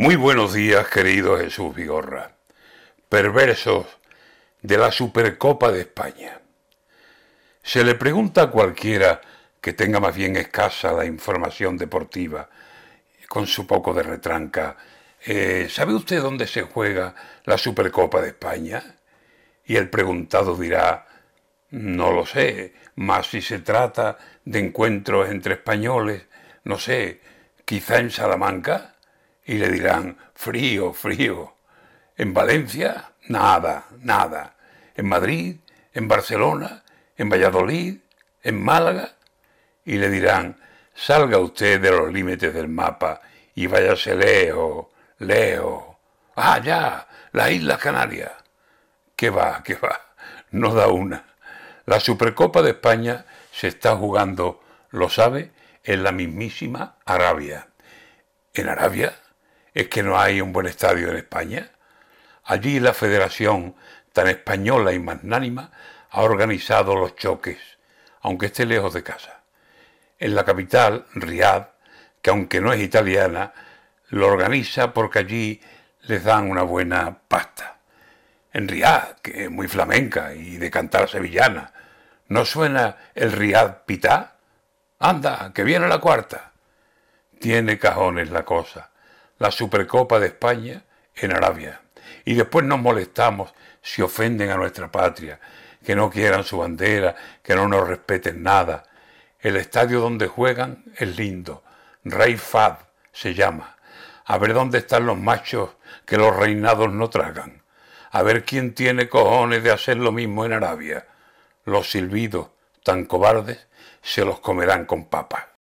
Muy buenos días, querido Jesús Vigorra. Perversos de la Supercopa de España. Se le pregunta a cualquiera que tenga más bien escasa la información deportiva, con su poco de retranca, eh, ¿sabe usted dónde se juega la Supercopa de España? Y el preguntado dirá, no lo sé, más si se trata de encuentros entre españoles, no sé, quizá en Salamanca y le dirán, frío, frío. En Valencia, nada, nada. En Madrid, en Barcelona, en Valladolid, en Málaga, y le dirán, salga usted de los límites del mapa y váyase lejos, lejos. Ah, ya, la isla Canaria. ¿Qué va, qué va? No da una. La Supercopa de España se está jugando, lo sabe, en la mismísima Arabia. ¿En Arabia? ¿Es que no hay un buen estadio en España? Allí la federación, tan española y magnánima, ha organizado los choques, aunque esté lejos de casa. En la capital, Riad, que aunque no es italiana, lo organiza porque allí les dan una buena pasta. En Riad, que es muy flamenca y de cantar sevillana, ¿no suena el Riad Pitá? Anda, que viene la cuarta. Tiene cajones la cosa la Supercopa de España en Arabia. Y después nos molestamos si ofenden a nuestra patria, que no quieran su bandera, que no nos respeten nada. El estadio donde juegan es lindo. Rey Fad se llama. A ver dónde están los machos que los reinados no tragan. A ver quién tiene cojones de hacer lo mismo en Arabia. Los silbidos, tan cobardes, se los comerán con papas.